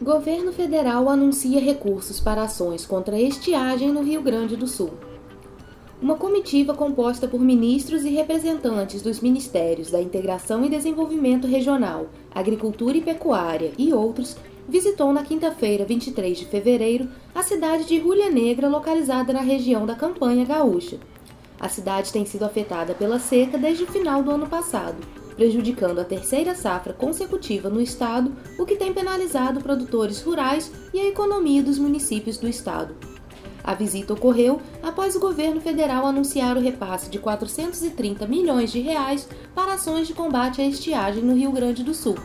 Governo Federal anuncia recursos para ações contra a estiagem no Rio Grande do Sul. Uma comitiva composta por ministros e representantes dos Ministérios da Integração e Desenvolvimento Regional, Agricultura e Pecuária e outros visitou na quinta-feira, 23 de fevereiro, a cidade de Rulha Negra, localizada na região da Campanha Gaúcha. A cidade tem sido afetada pela seca desde o final do ano passado, prejudicando a terceira safra consecutiva no estado, o que tem penalizado produtores rurais e a economia dos municípios do estado. A visita ocorreu após o governo federal anunciar o repasse de 430 milhões de reais para ações de combate à estiagem no Rio Grande do Sul.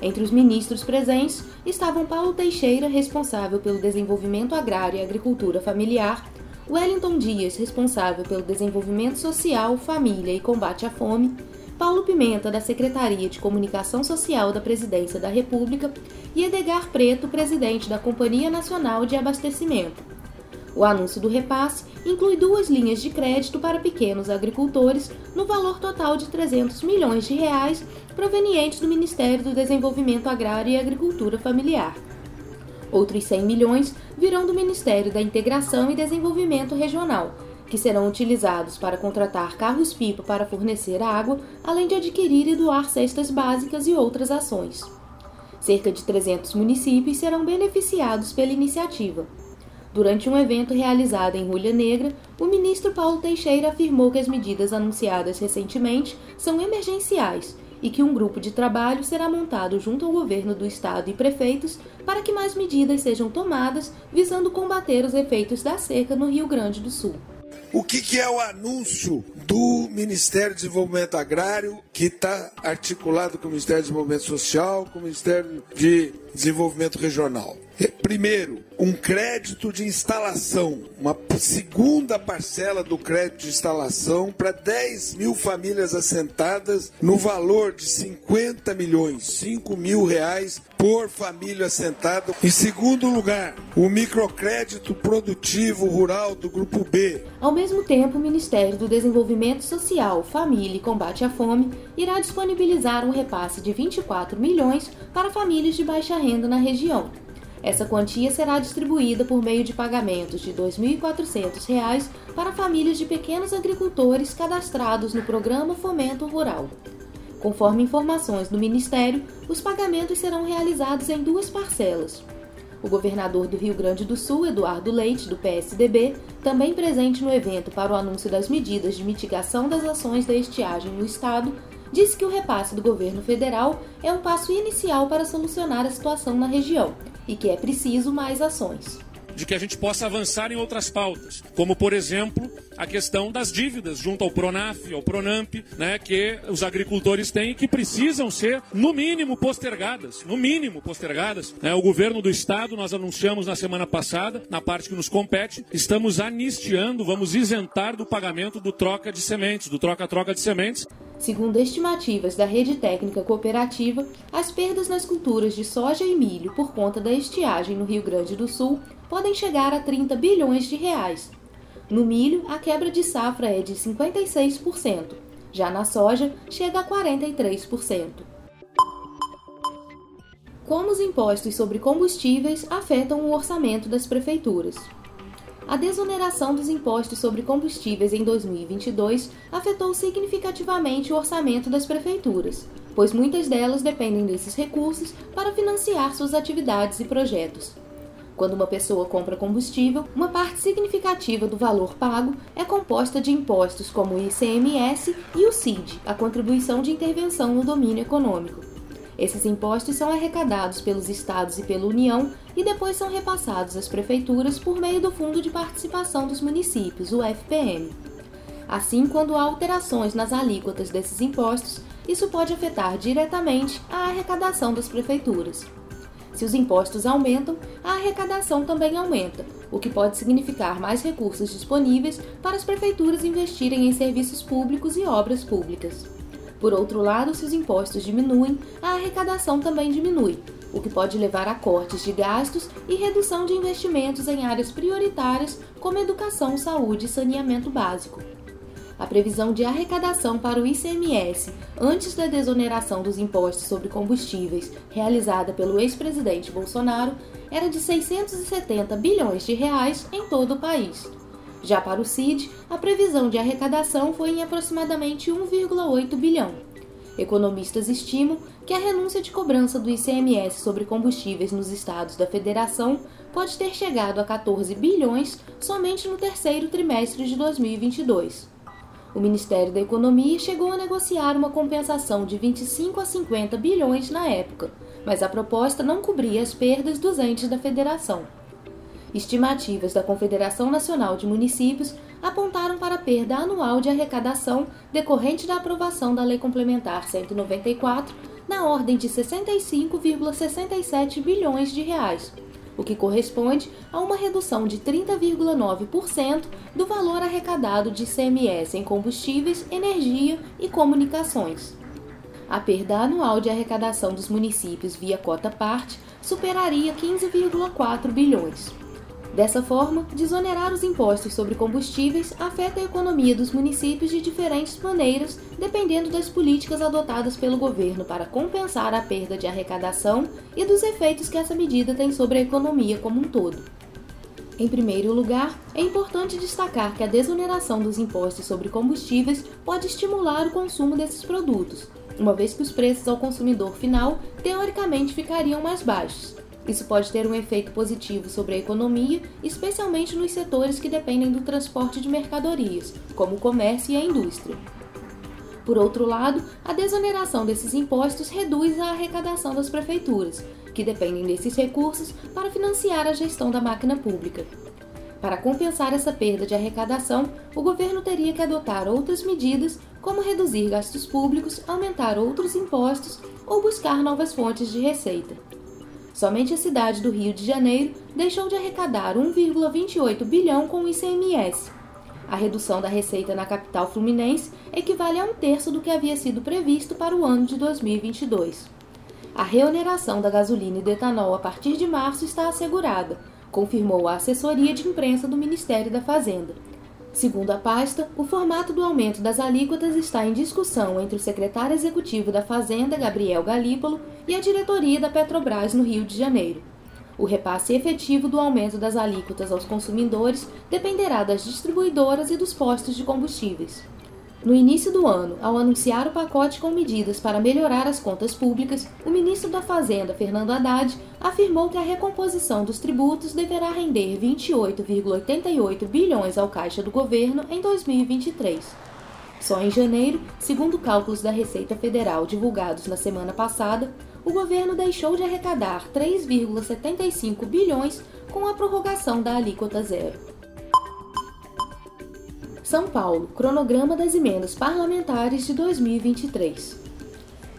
Entre os ministros presentes estavam Paulo Teixeira, responsável pelo desenvolvimento agrário e agricultura familiar, Wellington Dias, responsável pelo desenvolvimento social, família e combate à fome, Paulo Pimenta, da Secretaria de Comunicação Social da Presidência da República, e Edgar Preto, presidente da Companhia Nacional de Abastecimento. O anúncio do repasse inclui duas linhas de crédito para pequenos agricultores no valor total de 300 milhões de reais provenientes do Ministério do Desenvolvimento Agrário e Agricultura Familiar. Outros 100 milhões virão do Ministério da Integração e Desenvolvimento Regional, que serão utilizados para contratar carros-pipa para fornecer água, além de adquirir e doar cestas básicas e outras ações. Cerca de 300 municípios serão beneficiados pela iniciativa. Durante um evento realizado em Rulha Negra, o ministro Paulo Teixeira afirmou que as medidas anunciadas recentemente são emergenciais e que um grupo de trabalho será montado junto ao governo do estado e prefeitos para que mais medidas sejam tomadas visando combater os efeitos da seca no Rio Grande do Sul. O que, que é o anúncio do Ministério do Desenvolvimento Agrário, que está articulado com o Ministério do Desenvolvimento Social, com o Ministério de Desenvolvimento Regional? Primeiro, um crédito de instalação, uma segunda parcela do crédito de instalação para 10 mil famílias assentadas no valor de 50 milhões, 5 mil reais por família assentada. Em segundo lugar, o microcrédito produtivo rural do Grupo B. Ao mesmo tempo, o Ministério do Desenvolvimento Social, Família e Combate à Fome irá disponibilizar um repasse de 24 milhões para famílias de baixa renda na região. Essa quantia será distribuída por meio de pagamentos de R$ 2.400 para famílias de pequenos agricultores cadastrados no Programa Fomento Rural. Conforme informações do Ministério, os pagamentos serão realizados em duas parcelas. O governador do Rio Grande do Sul, Eduardo Leite, do PSDB, também presente no evento para o anúncio das medidas de mitigação das ações da estiagem no estado, disse que o repasse do governo federal é um passo inicial para solucionar a situação na região e que é preciso mais ações de que a gente possa avançar em outras pautas, como por exemplo a questão das dívidas junto ao Pronaf, ao Pronamp, né, que os agricultores têm e que precisam ser no mínimo postergadas, no mínimo postergadas. Né? O governo do estado nós anunciamos na semana passada, na parte que nos compete, estamos anistiando, vamos isentar do pagamento do troca de sementes, do troca-troca de sementes Segundo estimativas da Rede Técnica Cooperativa, as perdas nas culturas de soja e milho por conta da estiagem no Rio Grande do Sul podem chegar a 30 bilhões de reais. No milho, a quebra de safra é de 56%, já na soja, chega a 43%. Como os impostos sobre combustíveis afetam o orçamento das prefeituras? A desoneração dos impostos sobre combustíveis em 2022 afetou significativamente o orçamento das prefeituras, pois muitas delas dependem desses recursos para financiar suas atividades e projetos. Quando uma pessoa compra combustível, uma parte significativa do valor pago é composta de impostos como o ICMS e o CID, a Contribuição de Intervenção no Domínio Econômico. Esses impostos são arrecadados pelos estados e pela União e depois são repassados às prefeituras por meio do Fundo de Participação dos Municípios, o FPM. Assim, quando há alterações nas alíquotas desses impostos, isso pode afetar diretamente a arrecadação das prefeituras. Se os impostos aumentam, a arrecadação também aumenta, o que pode significar mais recursos disponíveis para as prefeituras investirem em serviços públicos e obras públicas. Por outro lado, se os impostos diminuem, a arrecadação também diminui, o que pode levar a cortes de gastos e redução de investimentos em áreas prioritárias como educação, saúde e saneamento básico. A previsão de arrecadação para o ICMS antes da desoneração dos impostos sobre combustíveis, realizada pelo ex-presidente Bolsonaro, era de 670 bilhões de reais em todo o país. Já para o CID, a previsão de arrecadação foi em aproximadamente 1,8 bilhão. Economistas estimam que a renúncia de cobrança do ICMS sobre combustíveis nos estados da federação pode ter chegado a 14 bilhões somente no terceiro trimestre de 2022. O Ministério da Economia chegou a negociar uma compensação de 25 a 50 bilhões na época, mas a proposta não cobria as perdas dos entes da federação. Estimativas da Confederação Nacional de Municípios apontaram para a perda anual de arrecadação decorrente da aprovação da Lei Complementar 194 na ordem de 65,67 bilhões de reais, o que corresponde a uma redução de 30,9% do valor arrecadado de ICMS em combustíveis, energia e comunicações. A perda anual de arrecadação dos municípios via cota parte superaria 15,4 bilhões. Dessa forma, desonerar os impostos sobre combustíveis afeta a economia dos municípios de diferentes maneiras, dependendo das políticas adotadas pelo governo para compensar a perda de arrecadação e dos efeitos que essa medida tem sobre a economia como um todo. Em primeiro lugar, é importante destacar que a desoneração dos impostos sobre combustíveis pode estimular o consumo desses produtos, uma vez que os preços ao consumidor final teoricamente ficariam mais baixos, isso pode ter um efeito positivo sobre a economia, especialmente nos setores que dependem do transporte de mercadorias, como o comércio e a indústria. Por outro lado, a desoneração desses impostos reduz a arrecadação das prefeituras, que dependem desses recursos para financiar a gestão da máquina pública. Para compensar essa perda de arrecadação, o governo teria que adotar outras medidas, como reduzir gastos públicos, aumentar outros impostos ou buscar novas fontes de receita. Somente a cidade do Rio de Janeiro deixou de arrecadar 1,28 bilhão com o ICMS. A redução da receita na capital fluminense equivale a um terço do que havia sido previsto para o ano de 2022. A reoneração da gasolina e do etanol a partir de março está assegurada, confirmou a assessoria de imprensa do Ministério da Fazenda. Segundo a pasta, o formato do aumento das alíquotas está em discussão entre o secretário executivo da Fazenda, Gabriel Galípolo, e a diretoria da Petrobras no Rio de Janeiro. O repasse efetivo do aumento das alíquotas aos consumidores dependerá das distribuidoras e dos postos de combustíveis. No início do ano, ao anunciar o pacote com medidas para melhorar as contas públicas, o ministro da Fazenda, Fernando Haddad, afirmou que a recomposição dos tributos deverá render 28,88 bilhões ao caixa do governo em 2023. Só em janeiro, segundo cálculos da Receita Federal divulgados na semana passada, o governo deixou de arrecadar 3,75 bilhões com a prorrogação da alíquota zero. São Paulo, cronograma das emendas parlamentares de 2023.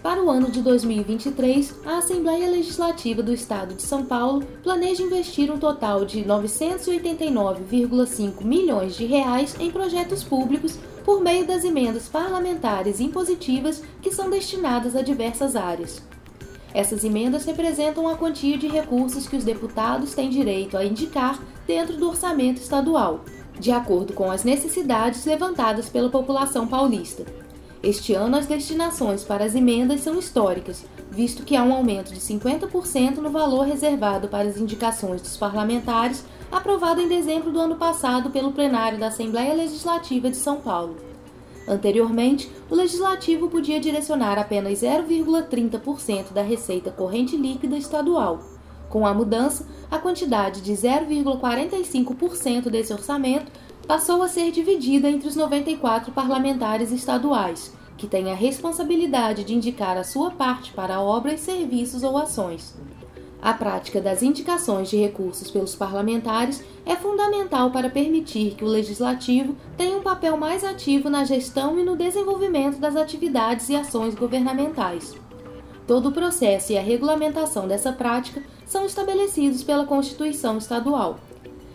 Para o ano de 2023, a Assembleia Legislativa do Estado de São Paulo planeja investir um total de 989,5 milhões de reais em projetos públicos por meio das emendas parlamentares impositivas que são destinadas a diversas áreas. Essas emendas representam a quantia de recursos que os deputados têm direito a indicar dentro do orçamento estadual, de acordo com as necessidades levantadas pela população paulista. Este ano, as destinações para as emendas são históricas, visto que há um aumento de 50% no valor reservado para as indicações dos parlamentares, aprovado em dezembro do ano passado pelo plenário da Assembleia Legislativa de São Paulo. Anteriormente, o legislativo podia direcionar apenas 0,30% da receita corrente líquida estadual. Com a mudança, a quantidade de 0,45% desse orçamento passou a ser dividida entre os 94 parlamentares estaduais, que têm a responsabilidade de indicar a sua parte para obras, serviços ou ações. A prática das indicações de recursos pelos parlamentares é fundamental para permitir que o legislativo tenha um papel mais ativo na gestão e no desenvolvimento das atividades e ações governamentais. Todo o processo e a regulamentação dessa prática são estabelecidos pela Constituição Estadual.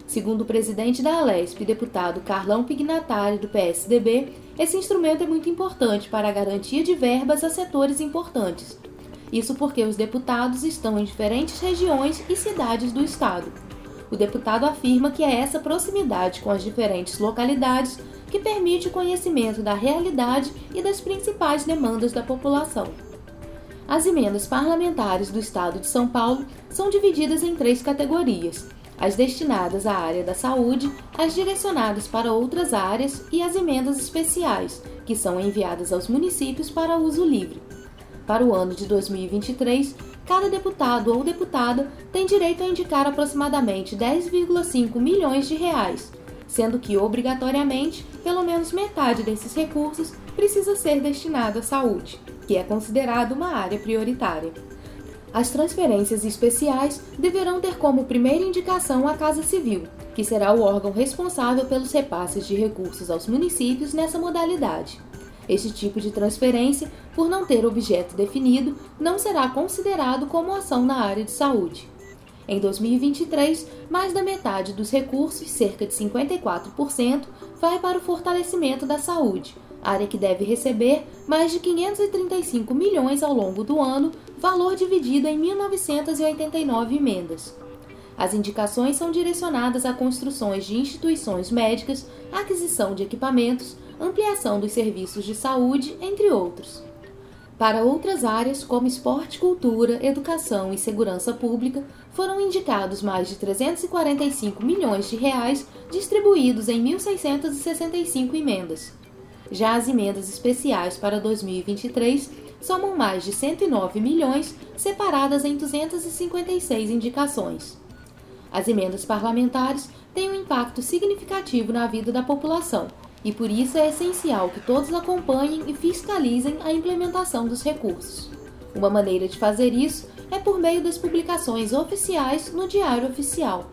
Segundo o presidente da Alesp, deputado Carlão Pignatari, do PSDB, esse instrumento é muito importante para a garantia de verbas a setores importantes. Isso porque os deputados estão em diferentes regiões e cidades do Estado. O deputado afirma que é essa proximidade com as diferentes localidades que permite o conhecimento da realidade e das principais demandas da população. As emendas parlamentares do Estado de São Paulo são divididas em três categorias: as destinadas à área da saúde, as direcionadas para outras áreas e as emendas especiais, que são enviadas aos municípios para uso livre. Para o ano de 2023, cada deputado ou deputada tem direito a indicar aproximadamente 10,5 milhões de reais, sendo que obrigatoriamente pelo menos metade desses recursos precisa ser destinado à saúde, que é considerado uma área prioritária. As transferências especiais deverão ter como primeira indicação a Casa Civil, que será o órgão responsável pelos repasses de recursos aos municípios nessa modalidade. Este tipo de transferência, por não ter objeto definido, não será considerado como ação na área de saúde. Em 2023, mais da metade dos recursos, cerca de 54%, vai para o fortalecimento da saúde, área que deve receber mais de 535 milhões ao longo do ano, valor dividido em 1989 emendas. As indicações são direcionadas a construções de instituições médicas, aquisição de equipamentos, ampliação dos serviços de saúde, entre outros. Para outras áreas, como esporte, cultura, educação e segurança pública, foram indicados mais de 345 milhões de reais distribuídos em 1.665 emendas. Já as emendas especiais para 2023 somam mais de 109 milhões, separadas em 256 indicações. As emendas parlamentares têm um impacto significativo na vida da população, e por isso é essencial que todos acompanhem e fiscalizem a implementação dos recursos. Uma maneira de fazer isso é por meio das publicações oficiais no Diário Oficial.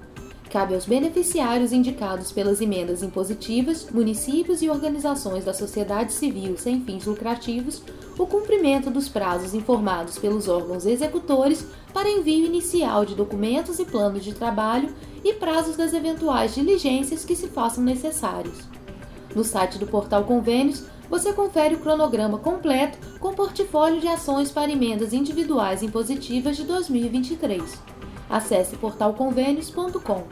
Cabe aos beneficiários indicados pelas emendas impositivas, municípios e organizações da sociedade civil sem fins lucrativos o cumprimento dos prazos informados pelos órgãos executores para envio inicial de documentos e planos de trabalho e prazos das eventuais diligências que se façam necessários. No site do Portal Convênios, você confere o cronograma completo com portfólio de ações para emendas individuais impositivas de 2023. Acesse portalconvênios.com.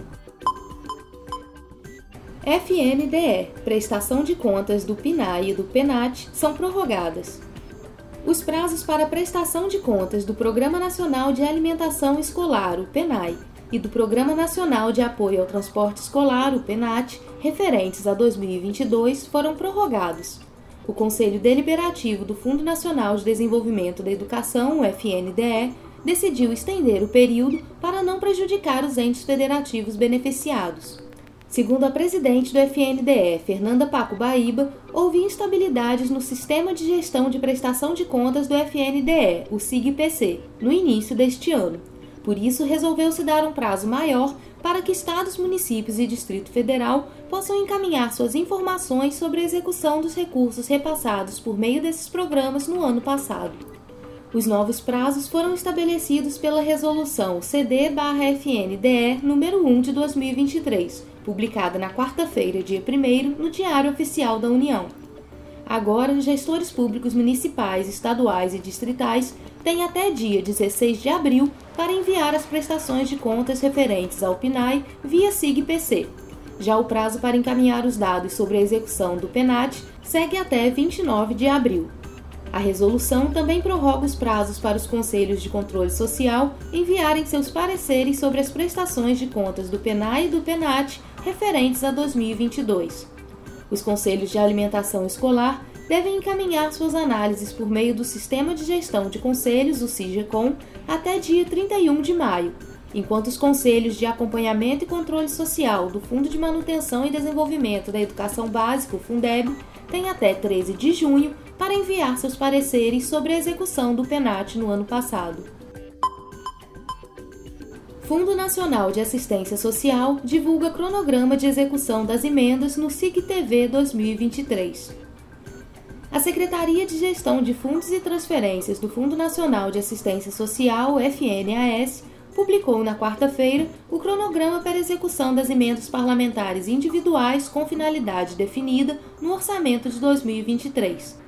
FNDE, prestação de contas do PNAE e do PENAT, são prorrogadas. Os prazos para prestação de contas do Programa Nacional de Alimentação Escolar, o PENAI, e do Programa Nacional de Apoio ao Transporte Escolar, o PENAT, referentes a 2022, foram prorrogados. O Conselho Deliberativo do Fundo Nacional de Desenvolvimento da Educação, o FNDE, decidiu estender o período para não prejudicar os entes federativos beneficiados. Segundo a presidente do FNDE, Fernanda Paco Baíba, houve instabilidades no sistema de gestão de prestação de contas do FNDE, o SIGPC, no início deste ano. Por isso, resolveu-se dar um prazo maior para que estados, municípios e Distrito Federal possam encaminhar suas informações sobre a execução dos recursos repassados por meio desses programas no ano passado. Os novos prazos foram estabelecidos pela Resolução CD-FNDE número 1 de 2023, publicada na quarta-feira, dia 1 no Diário Oficial da União. Agora, gestores públicos municipais, estaduais e distritais tem até dia 16 de abril para enviar as prestações de contas referentes ao PNAE via SIGPC. Já o prazo para encaminhar os dados sobre a execução do PENAT segue até 29 de abril. A resolução também prorroga os prazos para os conselhos de controle social enviarem seus pareceres sobre as prestações de contas do PENAE e do PENAT referentes a 2022. Os conselhos de alimentação escolar devem encaminhar suas análises por meio do Sistema de Gestão de Conselhos, o CIGECOM, até dia 31 de maio, enquanto os Conselhos de Acompanhamento e Controle Social do Fundo de Manutenção e Desenvolvimento da Educação Básica, o Fundeb, têm até 13 de junho para enviar seus pareceres sobre a execução do PENAT no ano passado. Fundo Nacional de Assistência Social divulga cronograma de execução das emendas no SIG TV 2023. A Secretaria de Gestão de Fundos e Transferências do Fundo Nacional de Assistência Social, FNAS, publicou na quarta-feira o cronograma para execução das emendas parlamentares individuais com finalidade definida no orçamento de 2023.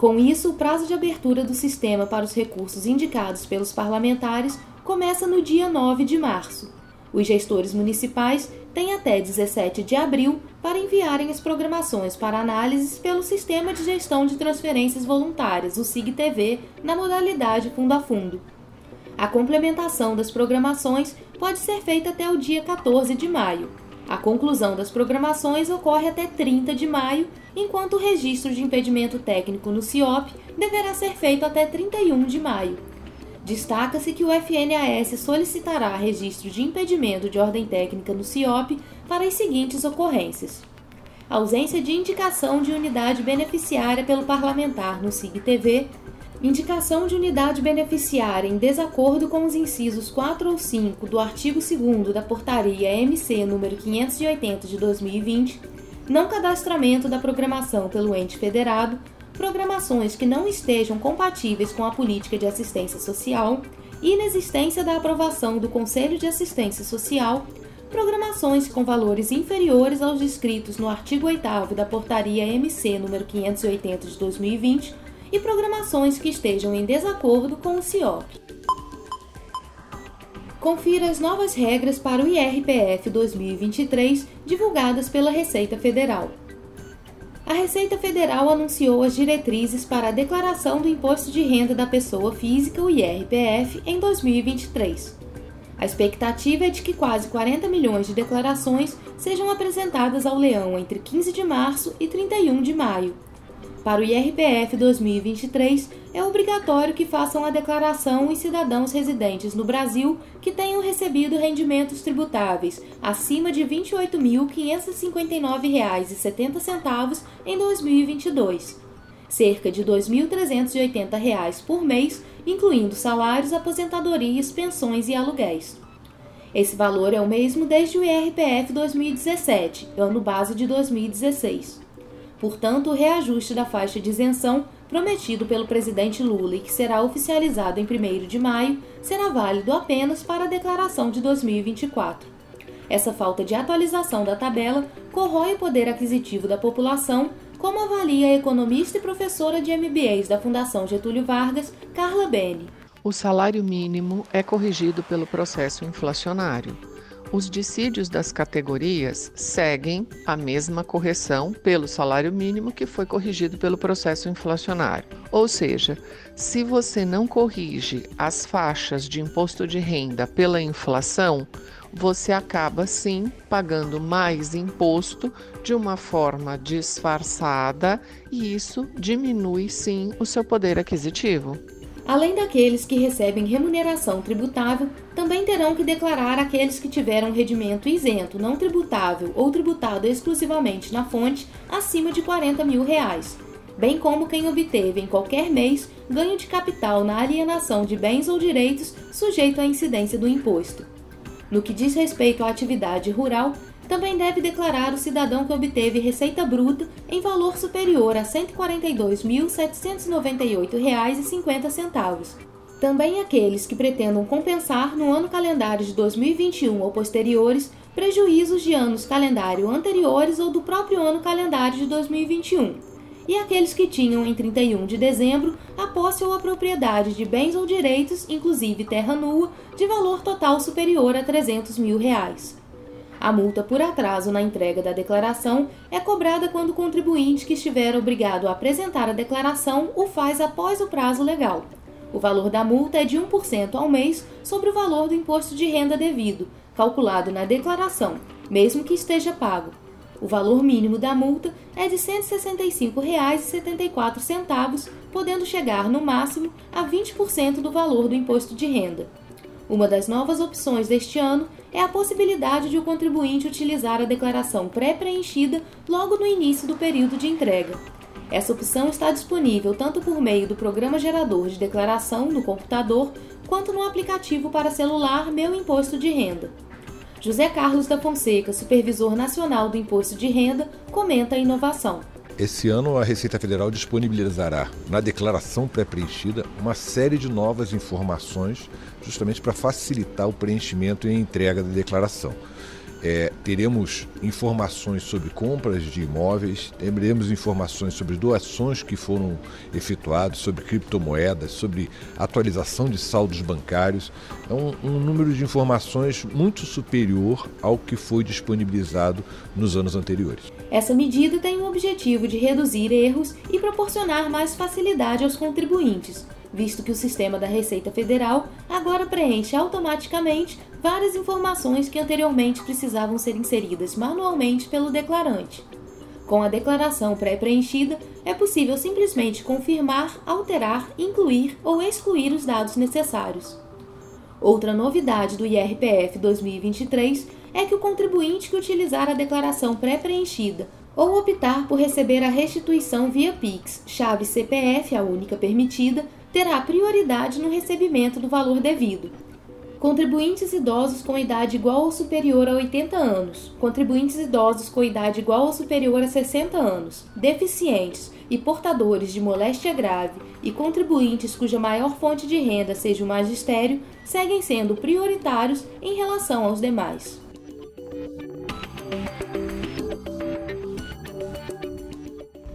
Com isso, o prazo de abertura do sistema para os recursos indicados pelos parlamentares começa no dia 9 de março. Os gestores municipais têm até 17 de abril para enviarem as programações para análises pelo Sistema de Gestão de Transferências Voluntárias, o SIG-TV, na modalidade fundo a fundo. A complementação das programações pode ser feita até o dia 14 de maio. A conclusão das programações ocorre até 30 de maio, enquanto o registro de impedimento técnico no CIOP deverá ser feito até 31 de maio. Destaca-se que o FNAS solicitará registro de impedimento de ordem técnica no CIOP para as seguintes ocorrências: ausência de indicação de unidade beneficiária pelo parlamentar no SIG-TV, indicação de unidade beneficiária em desacordo com os incisos 4 ou 5 do artigo 2 da Portaria MC número 580 de 2020, não cadastramento da programação pelo ente federado, programações que não estejam compatíveis com a política de assistência social, inexistência da aprovação do Conselho de Assistência Social, programações com valores inferiores aos descritos no artigo 8 da Portaria MC número 580 de 2020 e programações que estejam em desacordo com o CIOP. Confira as novas regras para o IRPF 2023 divulgadas pela Receita Federal a Receita Federal anunciou as diretrizes para a declaração do Imposto de Renda da Pessoa Física, o IRPF, em 2023. A expectativa é de que quase 40 milhões de declarações sejam apresentadas ao leão entre 15 de março e 31 de maio, para o IRPF 2023, é obrigatório que façam a declaração os cidadãos residentes no Brasil que tenham recebido rendimentos tributáveis acima de R$ 28.559,70 em 2022, cerca de R$ 2.380 por mês, incluindo salários, aposentadorias, pensões e aluguéis. Esse valor é o mesmo desde o IRPF 2017, ano base de 2016. Portanto, o reajuste da faixa de isenção prometido pelo presidente Lula e que será oficializado em 1 de maio será válido apenas para a declaração de 2024. Essa falta de atualização da tabela corrói o poder aquisitivo da população, como avalia a economista e professora de MBAs da Fundação Getúlio Vargas, Carla Beni. O salário mínimo é corrigido pelo processo inflacionário. Os dissídios das categorias seguem a mesma correção pelo salário mínimo que foi corrigido pelo processo inflacionário. Ou seja, se você não corrige as faixas de imposto de renda pela inflação, você acaba sim pagando mais imposto de uma forma disfarçada e isso diminui sim o seu poder aquisitivo. Além daqueles que recebem remuneração tributável, também terão que declarar aqueles que tiveram rendimento isento, não tributável ou tributado exclusivamente na fonte acima de 40 mil reais, bem como quem obteve em qualquer mês ganho de capital na alienação de bens ou direitos sujeito à incidência do imposto. No que diz respeito à atividade rural, também deve declarar o cidadão que obteve receita bruta em valor superior a R$ 142.798,50. Também aqueles que pretendam compensar no ano calendário de 2021 ou posteriores prejuízos de anos calendário anteriores ou do próprio ano calendário de 2021. E aqueles que tinham em 31 de dezembro a posse ou a propriedade de bens ou direitos, inclusive terra nua, de valor total superior a 300 mil reais. A multa por atraso na entrega da declaração é cobrada quando o contribuinte que estiver obrigado a apresentar a declaração o faz após o prazo legal. O valor da multa é de 1% ao mês sobre o valor do imposto de renda devido, calculado na declaração, mesmo que esteja pago. O valor mínimo da multa é de R$ 165,74, podendo chegar no máximo a 20% do valor do imposto de renda. Uma das novas opções deste ano é a possibilidade de o contribuinte utilizar a declaração pré-preenchida logo no início do período de entrega. Essa opção está disponível tanto por meio do programa gerador de declaração no computador, quanto no aplicativo para celular Meu Imposto de Renda. José Carlos da Fonseca, supervisor nacional do Imposto de Renda, comenta a inovação. Esse ano a Receita Federal disponibilizará na declaração pré-preenchida uma série de novas informações, justamente para facilitar o preenchimento e a entrega da declaração. É, teremos informações sobre compras de imóveis, teremos informações sobre doações que foram efetuadas, sobre criptomoedas, sobre atualização de saldos bancários. É um, um número de informações muito superior ao que foi disponibilizado nos anos anteriores. Essa medida tem o objetivo de reduzir erros e proporcionar mais facilidade aos contribuintes visto que o sistema da Receita Federal agora preenche automaticamente várias informações que anteriormente precisavam ser inseridas manualmente pelo declarante. Com a declaração pré-preenchida, é possível simplesmente confirmar, alterar, incluir ou excluir os dados necessários. Outra novidade do IRPF 2023 é que o contribuinte que utilizar a declaração pré-preenchida ou optar por receber a restituição via Pix, chave CPF, a única permitida, terá prioridade no recebimento do valor devido. Contribuintes idosos com idade igual ou superior a 80 anos, contribuintes idosos com idade igual ou superior a 60 anos, deficientes e portadores de moléstia grave e contribuintes cuja maior fonte de renda seja o magistério seguem sendo prioritários em relação aos demais.